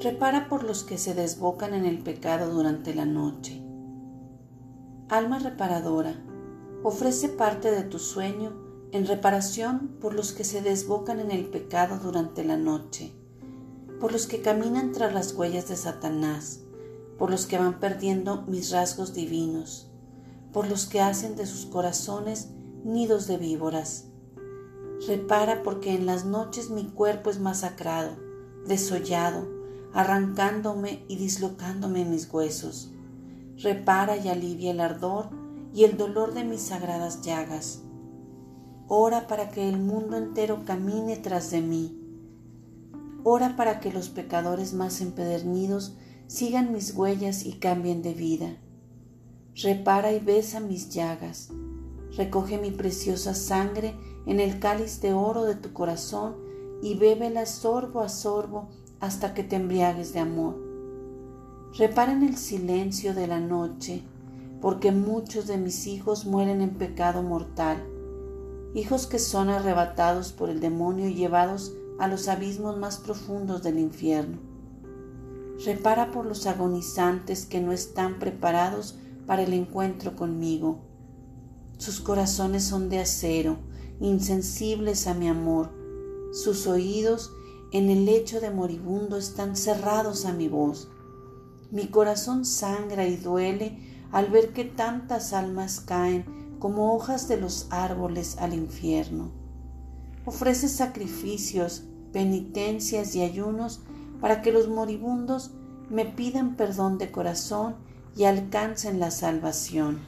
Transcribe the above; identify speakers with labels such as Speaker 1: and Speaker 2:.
Speaker 1: repara por los que se desbocan en el pecado durante la noche. Alma reparadora, ofrece parte de tu sueño en reparación por los que se desbocan en el pecado durante la noche, por los que caminan tras las huellas de Satanás, por los que van perdiendo mis rasgos divinos, por los que hacen de sus corazones nidos de víboras. Repara porque en las noches mi cuerpo es masacrado, desollado, arrancándome y dislocándome mis huesos. Repara y alivia el ardor y el dolor de mis sagradas llagas. Ora para que el mundo entero camine tras de mí. Ora para que los pecadores más empedernidos sigan mis huellas y cambien de vida. Repara y besa mis llagas. Recoge mi preciosa sangre en el cáliz de oro de tu corazón y bébela sorbo a sorbo hasta que te embriagues de amor. Repara en el silencio de la noche, porque muchos de mis hijos mueren en pecado mortal, hijos que son arrebatados por el demonio y llevados a los abismos más profundos del infierno. Repara por los agonizantes que no están preparados para el encuentro conmigo. Sus corazones son de acero, insensibles a mi amor. Sus oídos en el lecho de moribundo están cerrados a mi voz. Mi corazón sangra y duele al ver que tantas almas caen como hojas de los árboles al infierno. Ofrece sacrificios, penitencias y ayunos para que los moribundos me pidan perdón de corazón y alcancen la salvación.